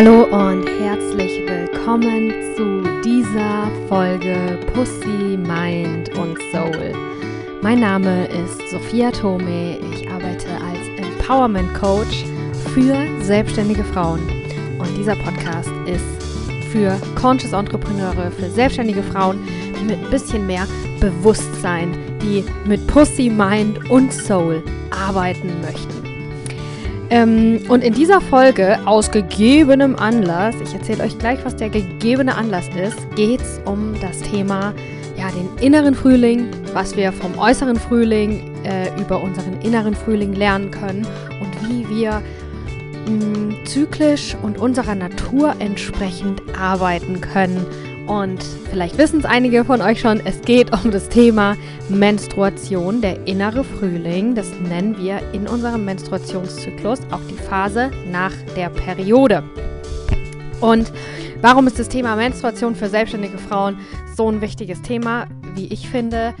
Hallo und herzlich willkommen zu dieser Folge Pussy, Mind und Soul. Mein Name ist Sophia Tome. Ich arbeite als Empowerment Coach für selbstständige Frauen. Und dieser Podcast ist für Conscious Entrepreneure, für selbstständige Frauen, die mit ein bisschen mehr Bewusstsein, die mit Pussy, Mind und Soul arbeiten möchten. Ähm, und in dieser Folge, aus gegebenem Anlass, ich erzähle euch gleich, was der gegebene Anlass ist, geht es um das Thema, ja, den inneren Frühling, was wir vom äußeren Frühling äh, über unseren inneren Frühling lernen können und wie wir mh, mm, zyklisch und unserer Natur entsprechend arbeiten können und vielleicht wissen es einige von euch schon, es geht um das Thema Menstruation, der innere Frühling. Das nennen wir in unserem Menstruationszyklus auch die Phase nach der Periode. Und warum ist das Thema Menstruation für selbstständige Frauen so ein wichtiges Thema, wie ich finde?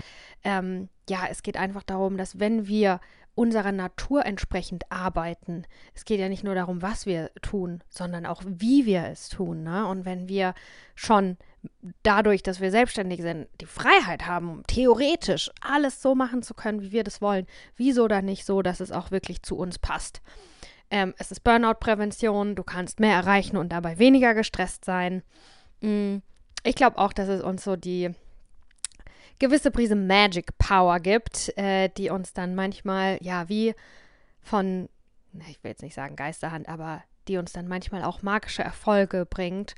Ähm, ja, es geht einfach darum, dass wenn wir unserer Natur entsprechend arbeiten. Es geht ja nicht nur darum, was wir tun, sondern auch, wie wir es tun. Ne? Und wenn wir schon dadurch, dass wir selbstständig sind, die Freiheit haben, theoretisch alles so machen zu können, wie wir das wollen, wieso dann nicht so, dass es auch wirklich zu uns passt? Ähm, es ist Burnout-Prävention, du kannst mehr erreichen und dabei weniger gestresst sein. Mm, ich glaube auch, dass es uns so die gewisse Prise Magic Power gibt, äh, die uns dann manchmal, ja, wie von, ich will jetzt nicht sagen Geisterhand, aber die uns dann manchmal auch magische Erfolge bringt.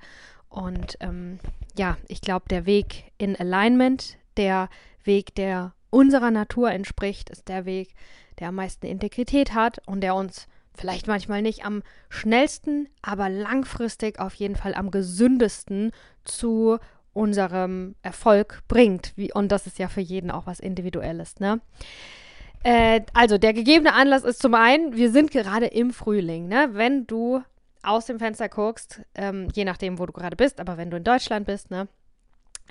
Und ähm, ja, ich glaube, der Weg in Alignment, der Weg, der unserer Natur entspricht, ist der Weg, der am meisten Integrität hat und der uns vielleicht manchmal nicht am schnellsten, aber langfristig auf jeden Fall am gesündesten zu unserem Erfolg bringt. Wie, und das ist ja für jeden auch was Individuelles, ne? Äh, also, der gegebene Anlass ist zum einen, wir sind gerade im Frühling, ne? Wenn du aus dem Fenster guckst, ähm, je nachdem, wo du gerade bist, aber wenn du in Deutschland bist, ne?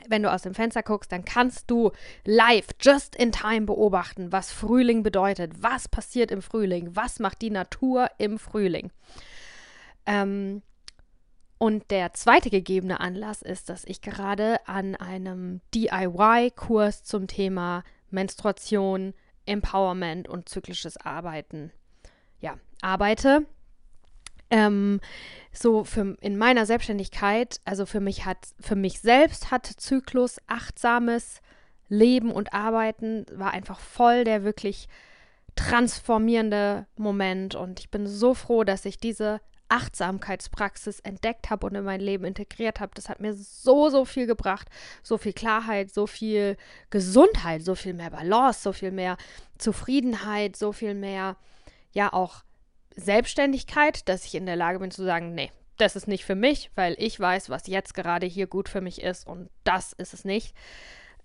Wenn du aus dem Fenster guckst, dann kannst du live, just in time beobachten, was Frühling bedeutet, was passiert im Frühling, was macht die Natur im Frühling. Ähm, und der zweite gegebene Anlass ist, dass ich gerade an einem DIY-Kurs zum Thema Menstruation, Empowerment und zyklisches Arbeiten ja, arbeite. Ähm, so für, in meiner Selbstständigkeit, also für mich hat, für mich selbst hat Zyklus achtsames Leben und Arbeiten war einfach voll der wirklich transformierende Moment und ich bin so froh, dass ich diese Achtsamkeitspraxis entdeckt habe und in mein Leben integriert habe, das hat mir so, so viel gebracht. So viel Klarheit, so viel Gesundheit, so viel mehr Balance, so viel mehr Zufriedenheit, so viel mehr, ja, auch Selbstständigkeit, dass ich in der Lage bin zu sagen, nee, das ist nicht für mich, weil ich weiß, was jetzt gerade hier gut für mich ist und das ist es nicht.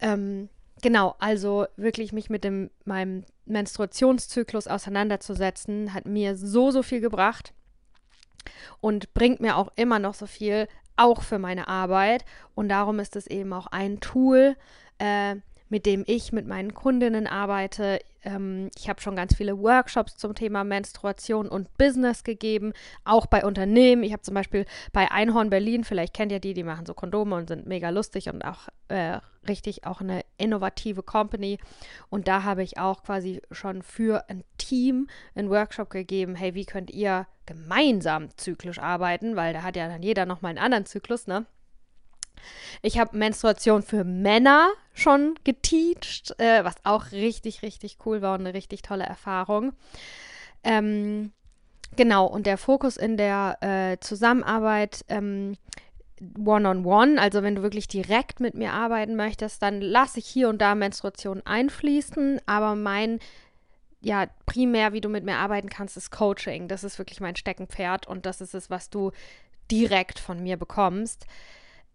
Ähm, genau, also wirklich mich mit dem, meinem Menstruationszyklus auseinanderzusetzen, hat mir so, so viel gebracht und bringt mir auch immer noch so viel, auch für meine Arbeit. Und darum ist es eben auch ein Tool, äh, mit dem ich mit meinen Kundinnen arbeite. Ähm, ich habe schon ganz viele Workshops zum Thema Menstruation und Business gegeben, auch bei Unternehmen. Ich habe zum Beispiel bei Einhorn Berlin, vielleicht kennt ihr die, die machen so Kondome und sind mega lustig und auch äh, richtig auch eine innovative Company. Und da habe ich auch quasi schon für ein Team einen Workshop gegeben, hey, wie könnt ihr gemeinsam zyklisch arbeiten, weil da hat ja dann jeder nochmal einen anderen Zyklus, ne? Ich habe Menstruation für Männer schon geteacht, äh, was auch richtig, richtig cool war und eine richtig tolle Erfahrung. Ähm, genau, und der Fokus in der äh, Zusammenarbeit ähm, One-on-One, also wenn du wirklich direkt mit mir arbeiten möchtest, dann lasse ich hier und da Menstruation einfließen, aber mein ja, primär, wie du mit mir arbeiten kannst, ist Coaching. Das ist wirklich mein Steckenpferd und das ist es, was du direkt von mir bekommst.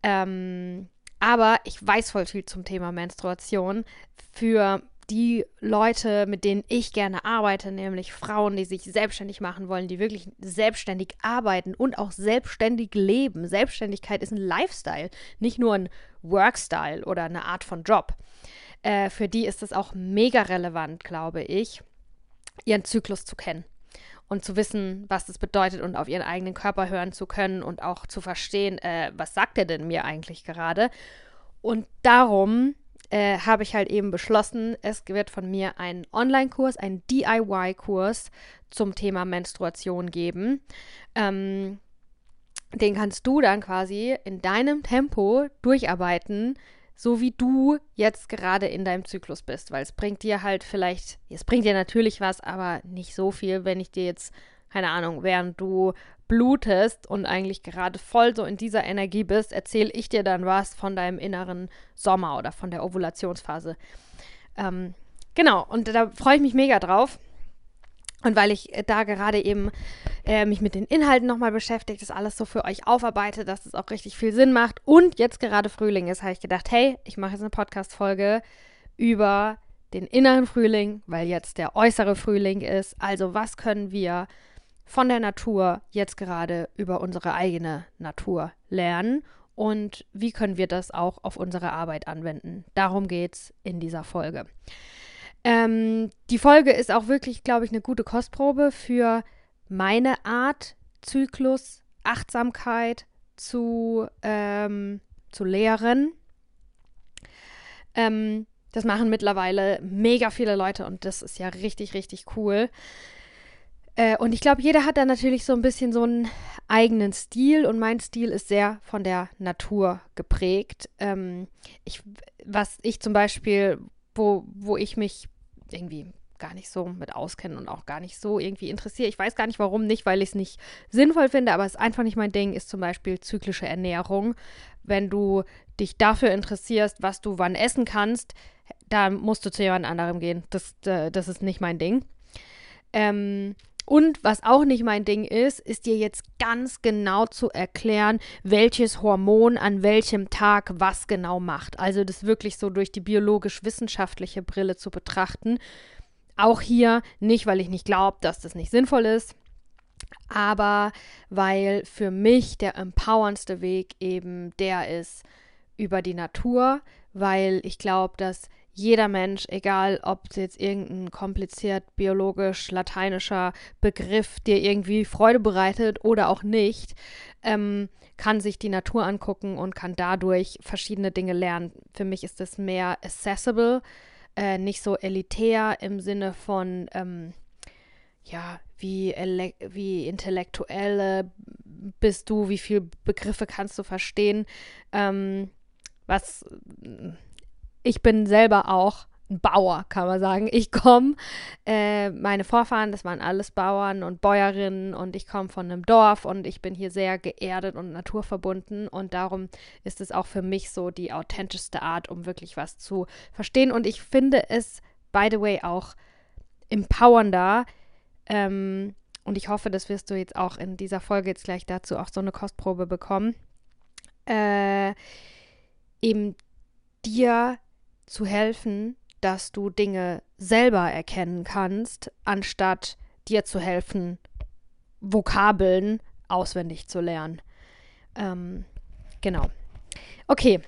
Ähm, aber ich weiß voll viel zum Thema Menstruation. Für die Leute, mit denen ich gerne arbeite, nämlich Frauen, die sich selbstständig machen wollen, die wirklich selbstständig arbeiten und auch selbstständig leben. Selbstständigkeit ist ein Lifestyle, nicht nur ein Workstyle oder eine Art von Job. Äh, für die ist es auch mega relevant, glaube ich, ihren Zyklus zu kennen. Und zu wissen, was das bedeutet und auf ihren eigenen Körper hören zu können und auch zu verstehen, äh, was sagt er denn mir eigentlich gerade. Und darum äh, habe ich halt eben beschlossen, es wird von mir einen Online-Kurs, einen DIY-Kurs zum Thema Menstruation geben. Ähm, den kannst du dann quasi in deinem Tempo durcharbeiten, so wie du jetzt gerade in deinem Zyklus bist, weil es bringt dir halt vielleicht, es bringt dir natürlich was, aber nicht so viel, wenn ich dir jetzt, keine Ahnung, während du blutest und eigentlich gerade voll so in dieser Energie bist, erzähle ich dir dann was von deinem inneren Sommer oder von der Ovulationsphase. Ähm, genau, und da freue ich mich mega drauf. Und weil ich äh, da gerade eben äh, mich mit den Inhalten nochmal beschäftigt, das alles so für euch aufarbeite, dass es auch richtig viel Sinn macht und jetzt gerade Frühling ist, habe ich gedacht, hey, ich mache jetzt eine Podcast-Folge über den inneren Frühling, weil jetzt der äußere Frühling ist. Also was können wir von der Natur jetzt gerade über unsere eigene Natur lernen und wie können wir das auch auf unsere Arbeit anwenden. Darum geht es in dieser Folge. Ähm, die Folge ist auch wirklich, glaube ich, eine gute Kostprobe für meine Art, Zyklus, Achtsamkeit zu, ähm, zu lehren. Ähm, das machen mittlerweile mega viele Leute und das ist ja richtig, richtig cool. Äh, und ich glaube, jeder hat da natürlich so ein bisschen so einen eigenen Stil und mein Stil ist sehr von der Natur geprägt. Ähm, ich, was ich zum Beispiel, wo, wo ich mich irgendwie gar nicht so mit auskenne und auch gar nicht so irgendwie interessiere. Ich weiß gar nicht warum nicht, weil ich es nicht sinnvoll finde, aber es ist einfach nicht mein Ding, ist zum Beispiel zyklische Ernährung. Wenn du dich dafür interessierst, was du wann essen kannst, dann musst du zu jemand anderem gehen. Das, äh, das ist nicht mein Ding. Ähm, und was auch nicht mein Ding ist, ist dir jetzt ganz genau zu erklären, welches Hormon an welchem Tag was genau macht. Also das wirklich so durch die biologisch-wissenschaftliche Brille zu betrachten. Auch hier nicht, weil ich nicht glaube, dass das nicht sinnvoll ist, aber weil für mich der empowerndste Weg eben der ist über die Natur, weil ich glaube, dass jeder Mensch, egal ob jetzt irgendein kompliziert biologisch lateinischer Begriff dir irgendwie Freude bereitet oder auch nicht, ähm, kann sich die Natur angucken und kann dadurch verschiedene Dinge lernen. Für mich ist es mehr accessible, äh, nicht so elitär im Sinne von, ähm, ja, wie, wie intellektuelle bist du, wie viele Begriffe kannst du verstehen, ähm, was ich bin selber auch ein Bauer, kann man sagen. Ich komme, äh, meine Vorfahren, das waren alles Bauern und Bäuerinnen und ich komme von einem Dorf und ich bin hier sehr geerdet und naturverbunden und darum ist es auch für mich so die authentischste Art, um wirklich was zu verstehen und ich finde es, by the way, auch empowernder ähm, und ich hoffe, das wirst du jetzt auch in dieser Folge jetzt gleich dazu auch so eine Kostprobe bekommen, äh, eben dir zu helfen, dass du Dinge selber erkennen kannst, anstatt dir zu helfen, Vokabeln auswendig zu lernen. Ähm, genau. Okay,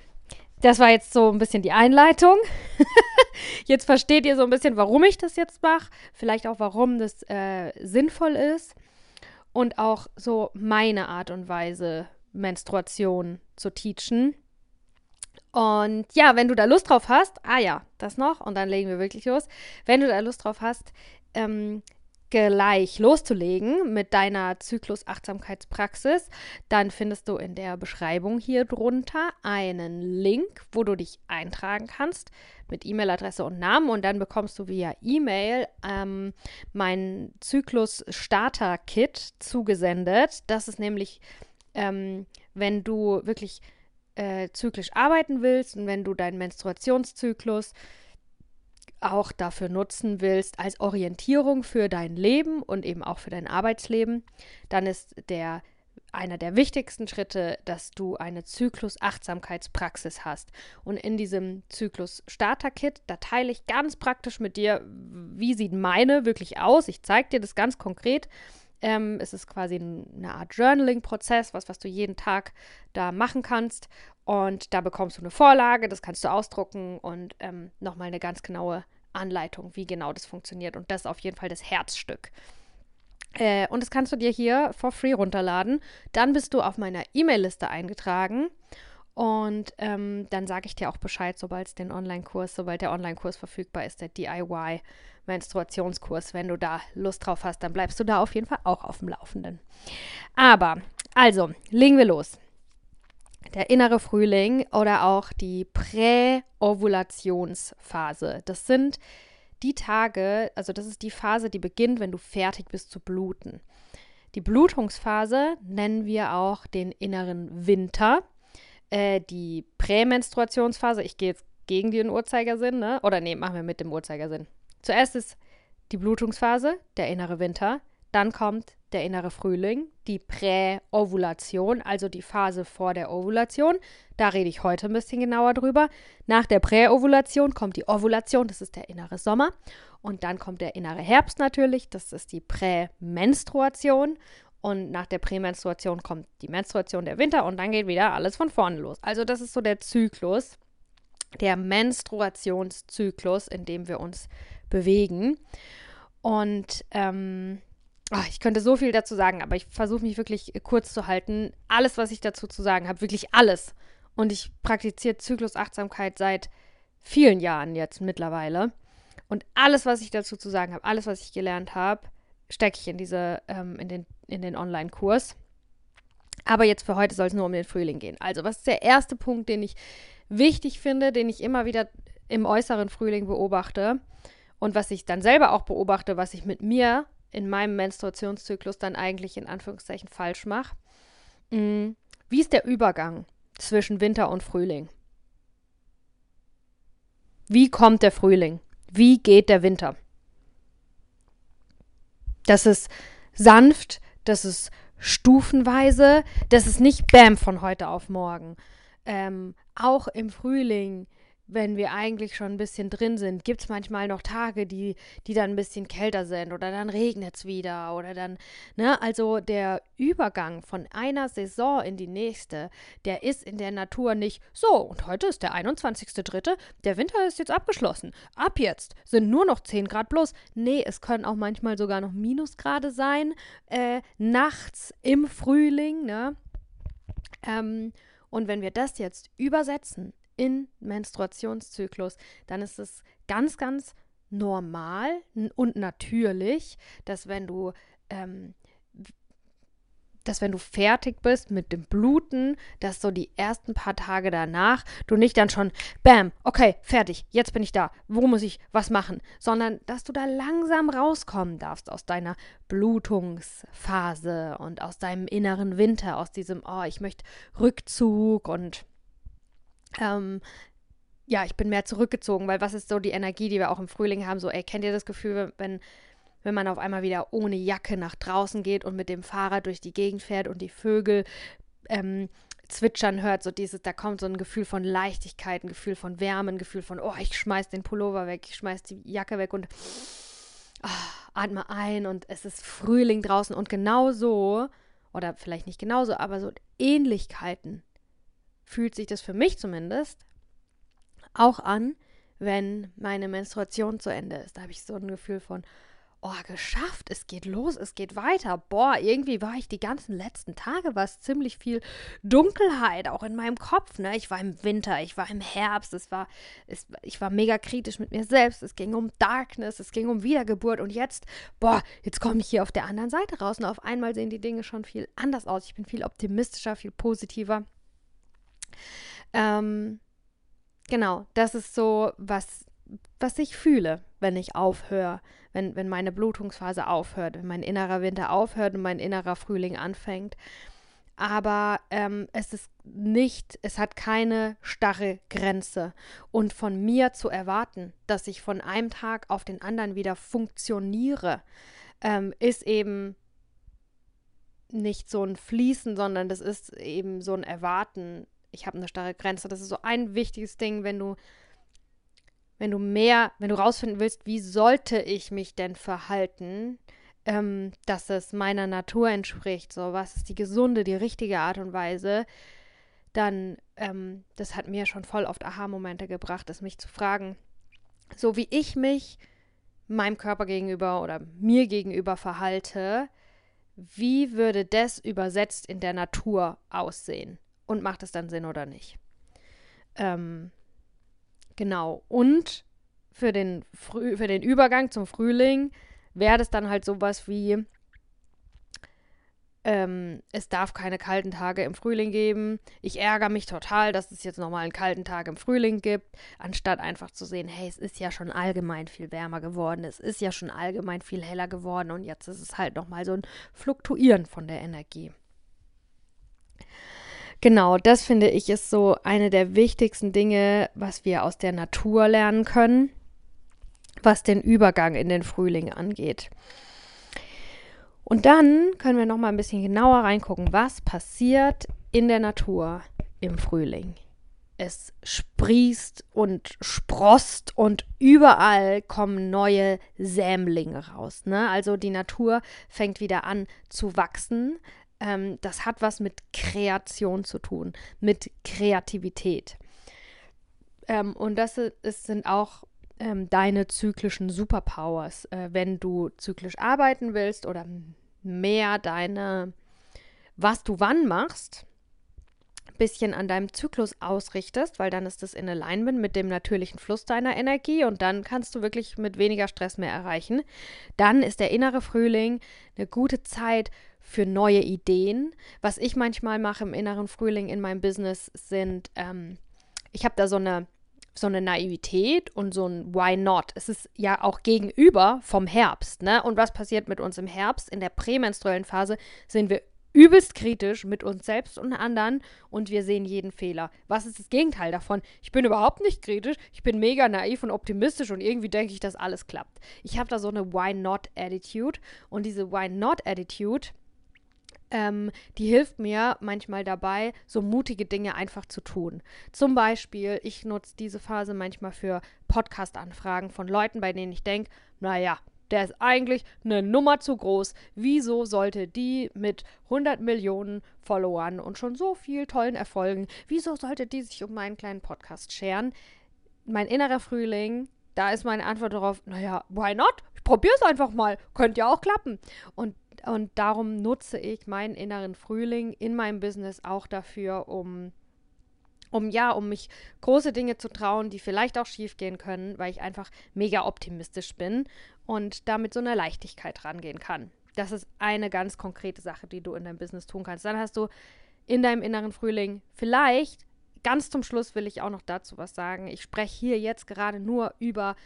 das war jetzt so ein bisschen die Einleitung. jetzt versteht ihr so ein bisschen, warum ich das jetzt mache, vielleicht auch, warum das äh, sinnvoll ist und auch so meine Art und Weise, Menstruation zu teachen. Und ja, wenn du da Lust drauf hast, ah ja, das noch, und dann legen wir wirklich los. Wenn du da Lust drauf hast, ähm, gleich loszulegen mit deiner Zyklus-Achtsamkeitspraxis, dann findest du in der Beschreibung hier drunter einen Link, wo du dich eintragen kannst mit E-Mail-Adresse und Namen und dann bekommst du via E-Mail ähm, mein Zyklus-Starter-Kit zugesendet. Das ist nämlich, ähm, wenn du wirklich äh, zyklisch arbeiten willst und wenn du deinen Menstruationszyklus auch dafür nutzen willst als Orientierung für dein Leben und eben auch für dein Arbeitsleben, dann ist der einer der wichtigsten Schritte, dass du eine Zyklus-Achtsamkeitspraxis hast. Und in diesem Zyklus-Starter-Kit, da teile ich ganz praktisch mit dir, wie sieht meine wirklich aus. Ich zeige dir das ganz konkret ähm, es ist quasi eine Art Journaling-Prozess, was, was du jeden Tag da machen kannst. Und da bekommst du eine Vorlage, das kannst du ausdrucken und ähm, nochmal eine ganz genaue Anleitung, wie genau das funktioniert. Und das ist auf jeden Fall das Herzstück. Äh, und das kannst du dir hier for free runterladen. Dann bist du auf meiner E-Mail-Liste eingetragen. Und ähm, dann sage ich dir auch Bescheid, sobald es den Online-Kurs, sobald der Online-Kurs verfügbar ist, der DIY Menstruationskurs. Wenn du da Lust drauf hast, dann bleibst du da auf jeden Fall auch auf dem Laufenden. Aber, also, legen wir los. Der innere Frühling oder auch die Präovulationsphase. Das sind die Tage, also das ist die Phase, die beginnt, wenn du fertig bist zu bluten. Die Blutungsphase nennen wir auch den inneren Winter. Äh, die Prämenstruationsphase, ich gehe jetzt gegen den Uhrzeigersinn, ne? Oder nee, machen wir mit dem Uhrzeigersinn. Zuerst ist die Blutungsphase, der innere Winter. Dann kommt der innere Frühling, die Präovulation, also die Phase vor der Ovulation. Da rede ich heute ein bisschen genauer drüber. Nach der Präovulation kommt die Ovulation, das ist der innere Sommer. Und dann kommt der innere Herbst natürlich, das ist die Prämenstruation. Und nach der Prämenstruation kommt die Menstruation der Winter und dann geht wieder alles von vorne los. Also das ist so der Zyklus, der Menstruationszyklus, in dem wir uns bewegen. Und ähm, ach, ich könnte so viel dazu sagen, aber ich versuche mich wirklich kurz zu halten. Alles, was ich dazu zu sagen habe, wirklich alles. Und ich praktiziere Zyklusachtsamkeit seit vielen Jahren jetzt mittlerweile. Und alles, was ich dazu zu sagen habe, alles, was ich gelernt habe, stecke ich in diese, ähm, in den, in den Online-Kurs. Aber jetzt für heute soll es nur um den Frühling gehen. Also, was ist der erste Punkt, den ich wichtig finde, den ich immer wieder im äußeren Frühling beobachte und was ich dann selber auch beobachte, was ich mit mir in meinem Menstruationszyklus dann eigentlich in Anführungszeichen falsch mache? Mm, wie ist der Übergang zwischen Winter und Frühling? Wie kommt der Frühling? Wie geht der Winter? Das ist sanft, das ist stufenweise, das ist nicht Bam von heute auf morgen. Ähm, auch im Frühling wenn wir eigentlich schon ein bisschen drin sind, gibt es manchmal noch Tage, die, die dann ein bisschen kälter sind oder dann regnet es wieder oder dann, ne, also der Übergang von einer Saison in die nächste, der ist in der Natur nicht so und heute ist der 21.3., der Winter ist jetzt abgeschlossen. Ab jetzt sind nur noch 10 Grad plus. Nee, es können auch manchmal sogar noch Minusgrade sein, äh, nachts im Frühling, ne. Ähm, und wenn wir das jetzt übersetzen in Menstruationszyklus, dann ist es ganz, ganz normal und natürlich, dass wenn du ähm, dass wenn du fertig bist mit dem Bluten, dass so die ersten paar Tage danach du nicht dann schon, bam, okay, fertig, jetzt bin ich da, wo muss ich was machen, sondern dass du da langsam rauskommen darfst aus deiner Blutungsphase und aus deinem inneren Winter, aus diesem, oh, ich möchte Rückzug und ähm, ja, ich bin mehr zurückgezogen, weil was ist so die Energie, die wir auch im Frühling haben? So, ey, kennt ihr das Gefühl, wenn, wenn man auf einmal wieder ohne Jacke nach draußen geht und mit dem Fahrrad durch die Gegend fährt und die Vögel ähm, zwitschern hört, so dieses, da kommt so ein Gefühl von Leichtigkeit, ein Gefühl von Wärme, ein Gefühl von, oh, ich schmeiß den Pullover weg, ich schmeiß die Jacke weg und oh, atme ein und es ist Frühling draußen und genau so, oder vielleicht nicht genauso, aber so Ähnlichkeiten fühlt sich das für mich zumindest auch an, wenn meine Menstruation zu Ende ist. Da habe ich so ein Gefühl von, oh, geschafft, es geht los, es geht weiter. Boah, irgendwie war ich die ganzen letzten Tage, war es ziemlich viel Dunkelheit, auch in meinem Kopf. Ne? Ich war im Winter, ich war im Herbst, es war, es, ich war mega kritisch mit mir selbst. Es ging um Darkness, es ging um Wiedergeburt. Und jetzt, boah, jetzt komme ich hier auf der anderen Seite raus und auf einmal sehen die Dinge schon viel anders aus. Ich bin viel optimistischer, viel positiver. Ähm, genau, das ist so, was, was ich fühle, wenn ich aufhöre, wenn, wenn meine Blutungsphase aufhört, wenn mein innerer Winter aufhört und mein innerer Frühling anfängt. Aber ähm, es ist nicht, es hat keine starre Grenze. Und von mir zu erwarten, dass ich von einem Tag auf den anderen wieder funktioniere, ähm, ist eben nicht so ein Fließen, sondern das ist eben so ein Erwarten, ich habe eine starre Grenze. Das ist so ein wichtiges Ding, wenn du, wenn du mehr, wenn du rausfinden willst, wie sollte ich mich denn verhalten, ähm, dass es meiner Natur entspricht. So, was ist die gesunde, die richtige Art und Weise? Dann, ähm, das hat mir schon voll oft Aha-Momente gebracht, es mich zu fragen, so wie ich mich meinem Körper gegenüber oder mir gegenüber verhalte, wie würde das übersetzt in der Natur aussehen? Und macht es dann Sinn oder nicht? Ähm, genau. Und für den, für den Übergang zum Frühling wäre das dann halt sowas wie, ähm, es darf keine kalten Tage im Frühling geben. Ich ärgere mich total, dass es jetzt nochmal einen kalten Tag im Frühling gibt, anstatt einfach zu sehen, hey, es ist ja schon allgemein viel wärmer geworden, es ist ja schon allgemein viel heller geworden und jetzt ist es halt nochmal so ein Fluktuieren von der Energie. Genau, das finde ich ist so eine der wichtigsten Dinge, was wir aus der Natur lernen können, was den Übergang in den Frühling angeht. Und dann können wir noch mal ein bisschen genauer reingucken, was passiert in der Natur im Frühling. Es sprießt und sprost und überall kommen neue Sämlinge raus. Ne? Also die Natur fängt wieder an zu wachsen. Ähm, das hat was mit Kreation zu tun, mit Kreativität. Ähm, und das ist, sind auch ähm, deine zyklischen Superpowers. Äh, wenn du zyklisch arbeiten willst oder mehr deine, was du wann machst, bisschen an deinem Zyklus ausrichtest, weil dann ist es in Alignment mit dem natürlichen Fluss deiner Energie und dann kannst du wirklich mit weniger Stress mehr erreichen. Dann ist der innere Frühling eine gute Zeit für neue Ideen. Was ich manchmal mache im inneren Frühling in meinem Business sind, ähm, ich habe da so eine so eine Naivität und so ein Why not? Es ist ja auch gegenüber vom Herbst, ne? Und was passiert mit uns im Herbst? In der prämenstruellen Phase sind wir übelst kritisch mit uns selbst und anderen und wir sehen jeden Fehler. Was ist das Gegenteil davon? Ich bin überhaupt nicht kritisch, ich bin mega naiv und optimistisch und irgendwie denke ich, dass alles klappt. Ich habe da so eine Why not Attitude und diese Why not Attitude ähm, die hilft mir manchmal dabei, so mutige Dinge einfach zu tun. Zum Beispiel, ich nutze diese Phase manchmal für Podcast-Anfragen von Leuten, bei denen ich denke, naja, der ist eigentlich eine Nummer zu groß. Wieso sollte die mit 100 Millionen Followern und schon so viel tollen Erfolgen, wieso sollte die sich um meinen kleinen Podcast scheren? Mein innerer Frühling, da ist meine Antwort darauf, naja, why not? Ich probiere es einfach mal. Könnte ja auch klappen. Und und darum nutze ich meinen inneren Frühling in meinem Business auch dafür, um um ja, um mich große Dinge zu trauen, die vielleicht auch schief gehen können, weil ich einfach mega optimistisch bin und damit so eine Leichtigkeit rangehen kann. Das ist eine ganz konkrete Sache, die du in deinem Business tun kannst. Dann hast du in deinem inneren Frühling vielleicht, ganz zum Schluss will ich auch noch dazu was sagen. Ich spreche hier jetzt gerade nur über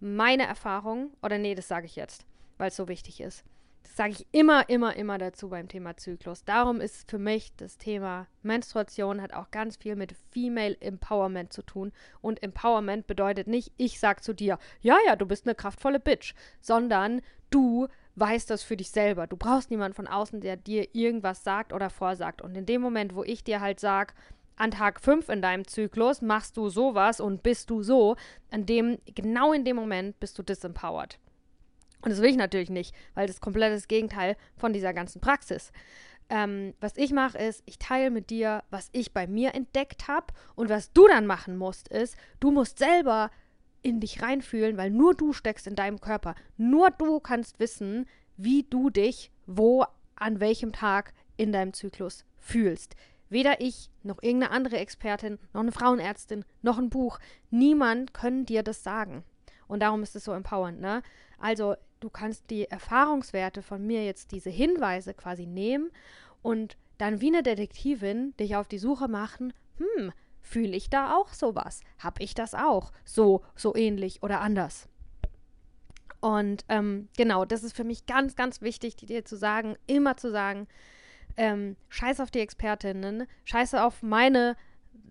meine Erfahrung, oder nee, das sage ich jetzt, weil es so wichtig ist. Das sage ich immer, immer, immer dazu beim Thema Zyklus. Darum ist für mich das Thema Menstruation hat auch ganz viel mit Female Empowerment zu tun. Und Empowerment bedeutet nicht, ich sag zu dir, ja, ja, du bist eine kraftvolle Bitch, sondern du weißt das für dich selber. Du brauchst niemanden von außen, der dir irgendwas sagt oder vorsagt. Und in dem Moment, wo ich dir halt sage, an Tag 5 in deinem Zyklus machst du sowas und bist du so, an dem, genau in dem Moment bist du disempowered. Und das will ich natürlich nicht, weil das komplett das Gegenteil von dieser ganzen Praxis. Ähm, was ich mache, ist, ich teile mit dir, was ich bei mir entdeckt habe. Und was du dann machen musst, ist, du musst selber in dich reinfühlen, weil nur du steckst in deinem Körper. Nur du kannst wissen, wie du dich wo, an welchem Tag in deinem Zyklus fühlst. Weder ich, noch irgendeine andere Expertin, noch eine Frauenärztin, noch ein Buch. Niemand können dir das sagen. Und darum ist es so empowernd, ne? Also, du kannst die Erfahrungswerte von mir jetzt diese Hinweise quasi nehmen und dann wie eine Detektivin dich auf die Suche machen, hm, fühle ich da auch sowas? Hab ich das auch? So, so ähnlich oder anders? Und ähm, genau, das ist für mich ganz, ganz wichtig, dir zu sagen, immer zu sagen, ähm, scheiß auf die Expertinnen, scheiß auf meine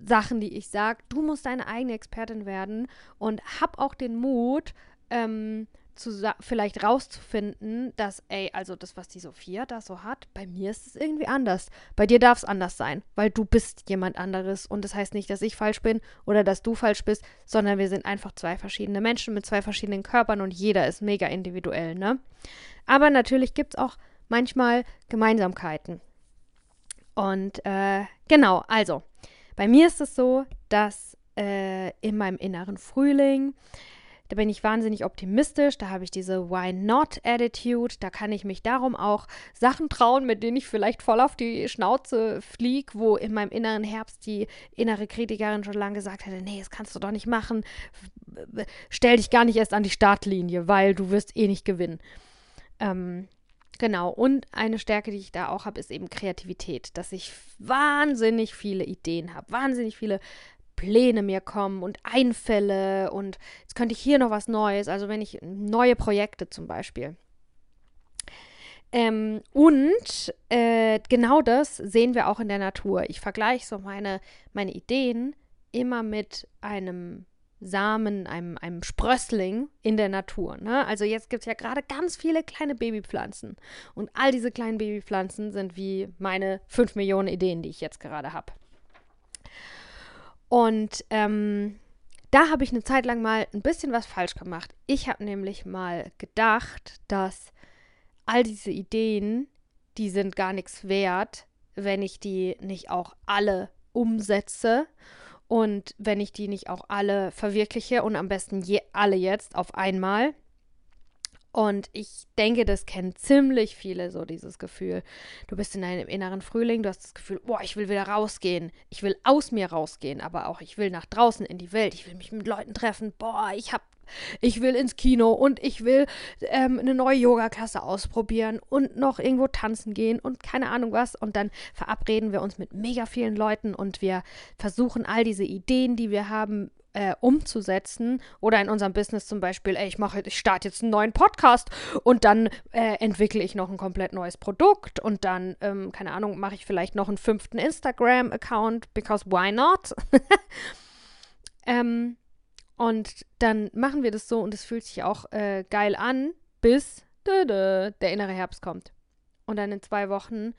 Sachen, die ich sage. Du musst deine eigene Expertin werden und hab auch den Mut, ähm, zu vielleicht rauszufinden, dass, ey, also das, was die Sophia da so hat, bei mir ist es irgendwie anders. Bei dir darf es anders sein, weil du bist jemand anderes. Und das heißt nicht, dass ich falsch bin oder dass du falsch bist, sondern wir sind einfach zwei verschiedene Menschen mit zwei verschiedenen Körpern und jeder ist mega individuell, ne? Aber natürlich gibt es auch manchmal Gemeinsamkeiten. Und äh, genau, also, bei mir ist es so, dass äh, in meinem inneren Frühling Da bin ich wahnsinnig optimistisch, da habe ich diese Why Not Attitude, da kann ich mich darum auch Sachen trauen, mit denen ich vielleicht voll auf die Schnauze fliege, wo in meinem inneren Herbst die innere Kritikerin schon lange gesagt hätte, nee, das kannst du doch nicht machen, stell dich gar nicht erst an die Startlinie, weil du wirst eh nicht gewinnen. Ähm, Genau, und eine Stärke, die ich da auch habe, ist eben Kreativität, dass ich wahnsinnig viele Ideen habe, wahnsinnig viele Pläne mir kommen und Einfälle und jetzt könnte ich hier noch was Neues, also wenn ich neue Projekte zum Beispiel. Ähm, und äh, genau das sehen wir auch in der Natur. Ich vergleiche so meine, meine Ideen immer mit einem Samen, einem, einem Sprössling in der Natur. Ne? Also jetzt gibt es ja gerade ganz viele kleine Babypflanzen. Und all diese kleinen Babypflanzen sind wie meine 5 Millionen Ideen, die ich jetzt gerade habe. Und ähm, da habe ich eine Zeit lang mal ein bisschen was falsch gemacht. Ich habe nämlich mal gedacht, dass all diese Ideen, die sind gar nichts wert, wenn ich die nicht auch alle umsetze und wenn ich die nicht auch alle verwirkliche und am besten je, alle jetzt auf einmal. Und ich denke, das kennen ziemlich viele so dieses Gefühl. Du bist in einem inneren Frühling, du hast das Gefühl, boah, ich will wieder rausgehen. Ich will aus mir rausgehen, aber auch ich will nach draußen in die Welt. Ich will mich mit Leuten treffen. Boah, ich habe ich will ins Kino und ich will ähm, eine neue Yoga-Klasse ausprobieren und noch irgendwo tanzen gehen und keine Ahnung was. Und dann verabreden wir uns mit mega vielen Leuten und wir versuchen all diese Ideen, die wir haben, äh, umzusetzen oder in unserem Business zum Beispiel, ey, ich mache, ich starte jetzt einen neuen Podcast und dann äh, entwickle ich noch ein komplett neues Produkt und dann, ähm, keine Ahnung, mache ich vielleicht noch einen fünften Instagram-Account, because why not? ähm, und dann machen wir das so und es fühlt sich auch äh, geil an, bis der innere Herbst kommt. Und dann in zwei Wochen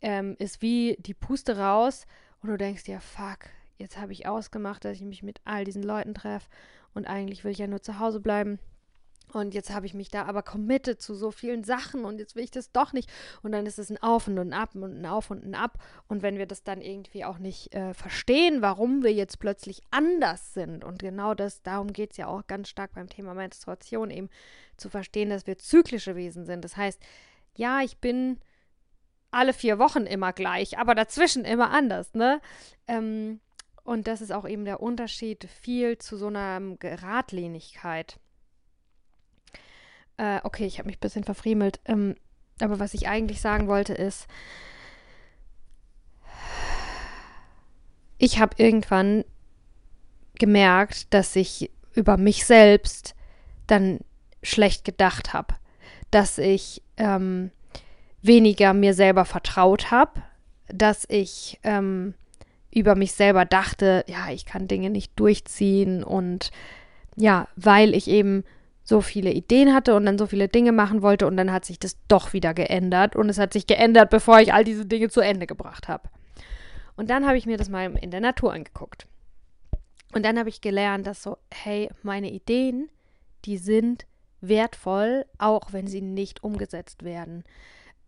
ähm, ist wie die Puste raus und du denkst dir, fuck, jetzt habe ich ausgemacht, dass ich mich mit all diesen Leuten treffe und eigentlich will ich ja nur zu Hause bleiben. Und jetzt habe ich mich da aber committed zu so vielen Sachen und jetzt will ich das doch nicht. Und dann ist es ein Auf und ein Ab und ein Auf und ein Ab. Und wenn wir das dann irgendwie auch nicht äh, verstehen, warum wir jetzt plötzlich anders sind, und genau das, darum geht es ja auch ganz stark beim Thema Menstruation, eben zu verstehen, dass wir zyklische Wesen sind. Das heißt, ja, ich bin alle vier Wochen immer gleich, aber dazwischen immer anders, ne? Ähm, und das ist auch eben der Unterschied viel zu so einer Geradlinigkeit. Äh, okay, ich habe mich ein bisschen verfriemelt. Ähm, aber was ich eigentlich sagen wollte ist, ich habe irgendwann gemerkt, dass ich über mich selbst dann schlecht gedacht habe, dass ich ähm, weniger mir selber vertraut habe, dass ich ähm, über mich selber dachte, ja, ich kann Dinge nicht durchziehen. Und ja, weil ich eben so viele Ideen hatte und dann so viele Dinge machen wollte und dann hat sich das doch wieder geändert und es hat sich geändert, bevor ich all diese Dinge zu Ende gebracht habe. Und dann habe ich mir das mal in der Natur angeguckt. Und dann habe ich gelernt, dass so, hey, meine Ideen, die sind wertvoll, auch wenn sie nicht umgesetzt werden.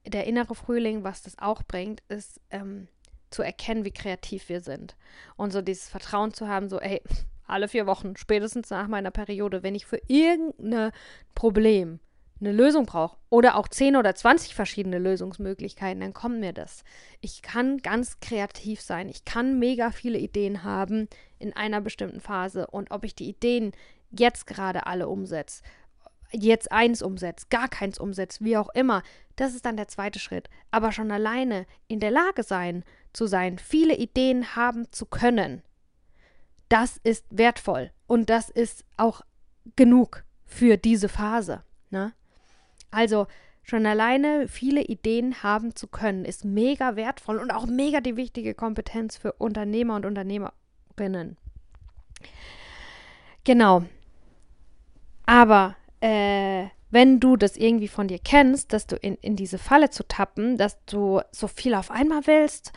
Der innere Frühling, was das auch bringt, ist ähm, zu erkennen, wie kreativ wir sind. Und so dieses Vertrauen zu haben, so, ey, alle vier Wochen, spätestens nach meiner Periode, wenn ich für irgendein Problem eine Lösung brauche oder auch 10 oder 20 verschiedene Lösungsmöglichkeiten, dann kommt mir das. Ich kann ganz kreativ sein. Ich kann mega viele Ideen haben in einer bestimmten Phase und ob ich die Ideen jetzt gerade alle umsetze, jetzt eins umsetze, gar keins umsetze, wie auch immer, das ist dann der zweite Schritt. Aber schon alleine in der Lage sein, zu sein, viele Ideen haben zu können, das ist wertvoll und das ist auch genug für diese Phase. Ne? Also schon alleine viele Ideen haben zu können, ist mega wertvoll und auch mega die wichtige Kompetenz für Unternehmer und Unternehmerinnen. Genau. Aber äh, wenn du das irgendwie von dir kennst, dass du in, in diese Falle zu tappen, dass du so viel auf einmal willst,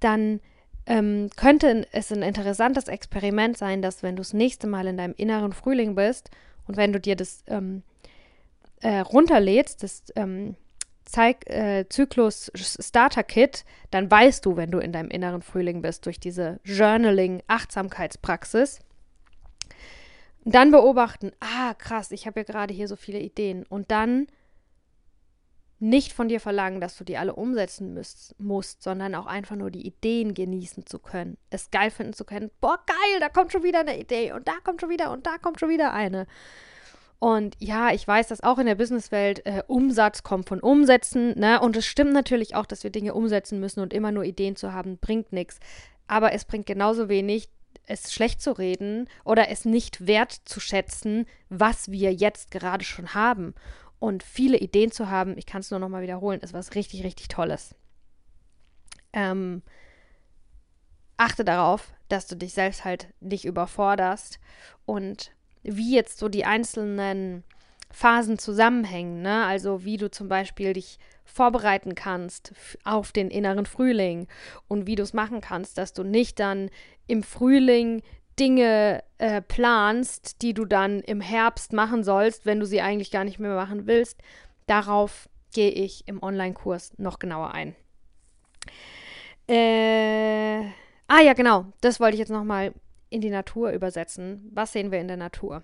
dann ähm, könnte es ein interessantes Experiment sein, dass wenn du das nächste Mal in deinem inneren Frühling bist und wenn du dir das ähm, äh, runterlädst, das ähm, Zeig, äh, Zyklus Starter Kit, dann weißt du, wenn du in deinem inneren Frühling bist, durch diese Journaling-Achtsamkeitspraxis, dann beobachten, ah, krass, ich habe ja gerade hier so viele Ideen. Und dann nicht von dir verlangen, dass du die alle umsetzen müsst, musst, sondern auch einfach nur die Ideen genießen zu können. Es geil finden zu können. Boah, geil, da kommt schon wieder eine Idee und da kommt schon wieder und da kommt schon wieder eine. Und ja, ich weiß, dass auch in der Businesswelt äh, Umsatz kommt von Umsätzen. Ne? Und es stimmt natürlich auch, dass wir Dinge umsetzen müssen und immer nur Ideen zu haben, bringt nichts. Aber es bringt genauso wenig, es schlecht zu reden oder es nicht wertzuschätzen, was wir jetzt gerade schon haben. Und viele Ideen zu haben, ich kann es nur noch mal wiederholen, ist was richtig, richtig Tolles. Ähm, achte darauf, dass du dich selbst halt nicht überforderst und wie jetzt so die einzelnen Phasen zusammenhängen, ne? Also wie du zum Beispiel dich vorbereiten kannst auf den inneren Frühling und wie du es machen kannst, dass du nicht dann im Frühling Dinge äh, planst, die du dann im Herbst machen sollst, wenn du sie eigentlich gar nicht mehr machen willst. Darauf gehe ich im Online-Kurs noch genauer ein. Äh, ah ja, genau, das wollte ich jetzt nochmal in die Natur übersetzen. Was sehen wir in der Natur?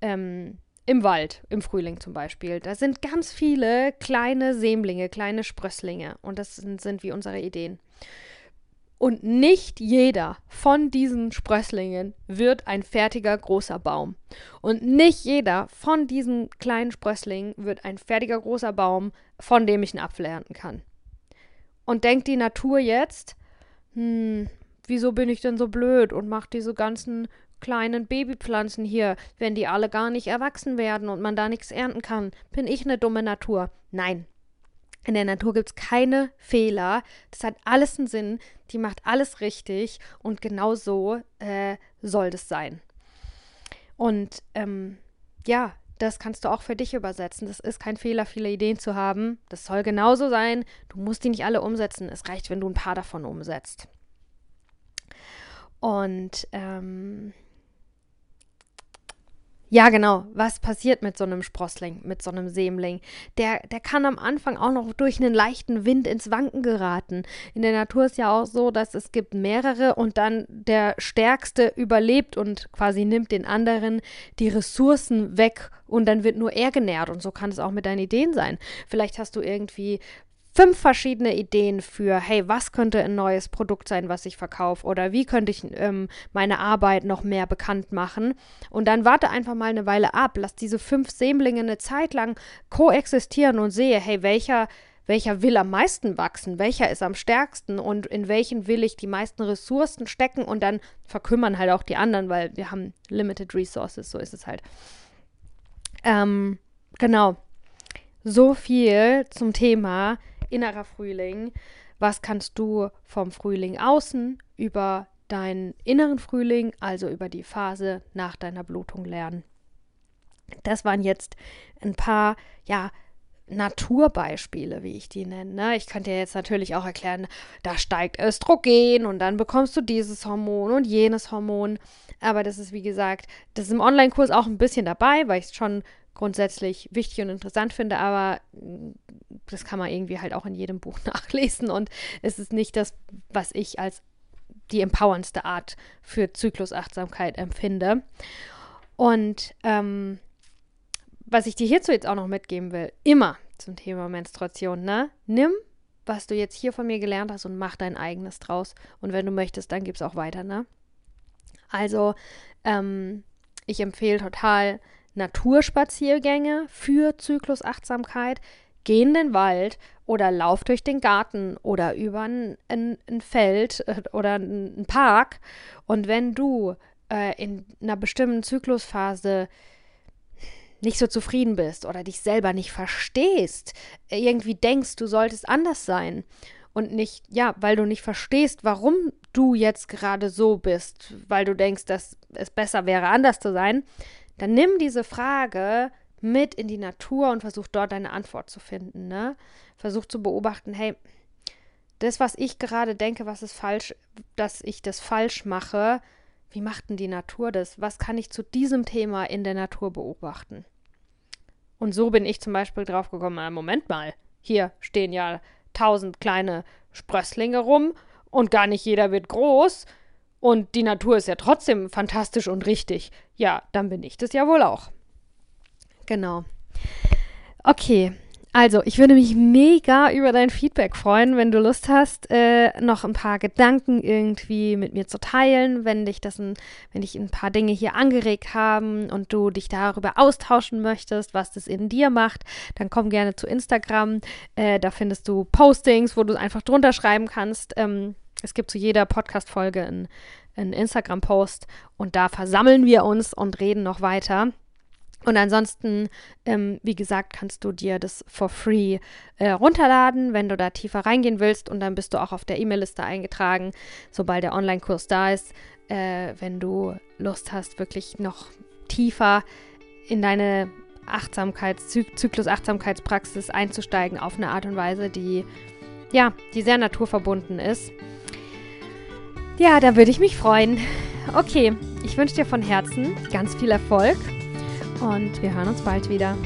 Ähm, Im Wald, im Frühling zum Beispiel. Da sind ganz viele kleine Sämlinge, kleine Sprösslinge. Und das sind, sind wie unsere Ideen. Und nicht jeder von diesen Sprösslingen wird ein fertiger großer Baum. Und nicht jeder von diesen kleinen Sprösslingen wird ein fertiger großer Baum, von dem ich einen Apfel ernten kann. Und denkt die Natur jetzt, hm, wieso bin ich denn so blöd und mache diese ganzen kleinen Babypflanzen hier, wenn die alle gar nicht erwachsen werden und man da nichts ernten kann? Bin ich eine dumme Natur? Nein. In der Natur gibt es keine Fehler. Das hat alles einen Sinn. Die macht alles richtig. Und genau so äh, soll das sein. Und ähm, ja, das kannst du auch für dich übersetzen. Das ist kein Fehler, viele Ideen zu haben. Das soll genauso sein. Du musst die nicht alle umsetzen. Es reicht, wenn du ein paar davon umsetzt. Und ähm, ja, genau. Was passiert mit so einem Sprossling, mit so einem Sämling? Der, der kann am Anfang auch noch durch einen leichten Wind ins Wanken geraten. In der Natur ist ja auch so, dass es gibt mehrere und dann der Stärkste überlebt und quasi nimmt den anderen die Ressourcen weg und dann wird nur er genährt. Und so kann es auch mit deinen Ideen sein. Vielleicht hast du irgendwie fünf verschiedene Ideen für, hey, was könnte ein neues Produkt sein, was ich verkaufe oder wie könnte ich ähm, meine Arbeit noch mehr bekannt machen. Und dann warte einfach mal eine Weile ab, lass diese fünf Sämlinge eine Zeit lang koexistieren und sehe, hey, welcher welcher will am meisten wachsen, welcher ist am stärksten und in welchen will ich die meisten Ressourcen stecken und dann verkümmern halt auch die anderen, weil wir haben limited resources, so ist es halt. Ähm, genau. So viel zum Thema innerer Frühling. Was kannst du vom Frühling außen über deinen inneren Frühling, also über die Phase nach deiner Blutung lernen? Das waren jetzt ein paar, ja, Naturbeispiele, wie ich die nenne. Ne? Ich könnte dir jetzt natürlich auch erklären, da steigt Östrogen und dann bekommst du dieses Hormon und jenes Hormon. Aber das ist, wie gesagt, das ist im Online-Kurs auch ein bisschen dabei, weil ich es schon grundsätzlich wichtig und interessant finde, aber mm, das kann man irgendwie halt auch in jedem Buch nachlesen und es ist nicht das, was ich als die empowerndste Art für Zyklusachtsamkeit empfinde. Und ähm, was ich dir hierzu jetzt auch noch mitgeben will, immer zum Thema Menstruation, ne? Nimm, was du jetzt hier von mir gelernt hast und mach dein eigenes draus. Und wenn du möchtest, dann gib's auch weiter, ne? Also, ähm, ich empfehle total Naturspaziergänge für Zyklusachtsamkeit. Geh in den Wald oder lauf durch den Garten oder über ein, ein, ein Feld äh, oder ein Park. Und wenn du äh, in einer bestimmten Zyklusphase nicht so zufrieden bist oder dich selber nicht verstehst, irgendwie denkst, du solltest anders sein und nicht, ja, weil du nicht verstehst, warum du jetzt gerade so bist, weil du denkst, dass es besser wäre, anders zu sein, dann nimm diese Frage mit in die Natur und versuch dort deine Antwort zu finden. Ne? Versuch zu beobachten, hey, das, was ich gerade denke, was ist falsch, dass ich das falsch mache, wie macht denn die Natur das? Was kann ich zu diesem Thema in der Natur beobachten? Und so bin ich zum Beispiel drauf gekommen, äh, Moment mal, hier stehen ja tausend kleine Sprösslinge rum und gar nicht jeder wird groß. Und die Natur ist ja trotzdem fantastisch und richtig, ja, dann bin ich das ja wohl auch. Genau. Okay, also, ich würde mich mega über dein Feedback freuen, wenn du Lust hast, äh, noch ein paar Gedanken irgendwie mit mir zu teilen, wenn dich das ein, wenn dich ein paar Dinge hier angeregt haben und du dich darüber austauschen möchtest, was das in dir macht, dann komm gerne zu Instagram. Äh, da findest du Postings, wo du einfach drunter schreiben kannst. Ähm, es gibt zu jeder Podcast-Folge einen, einen Instagram-Post und da versammeln wir uns und reden noch weiter. Und ansonsten, ähm, wie gesagt, kannst du dir das for free äh, runterladen, wenn du da tiefer reingehen willst. Und dann bist du auch auf der E-Mail-Liste eingetragen, sobald der Online-Kurs da ist. Äh, wenn du Lust hast, wirklich noch tiefer in deine Achtsamkeits Zyklus Achtsamkeitspraxis einzusteigen auf eine Art und Weise, die ja, die sehr naturverbunden ist. Ja, da würde ich mich freuen. Okay, ich wünsche dir von Herzen ganz viel Erfolg und wir hören uns bald wieder.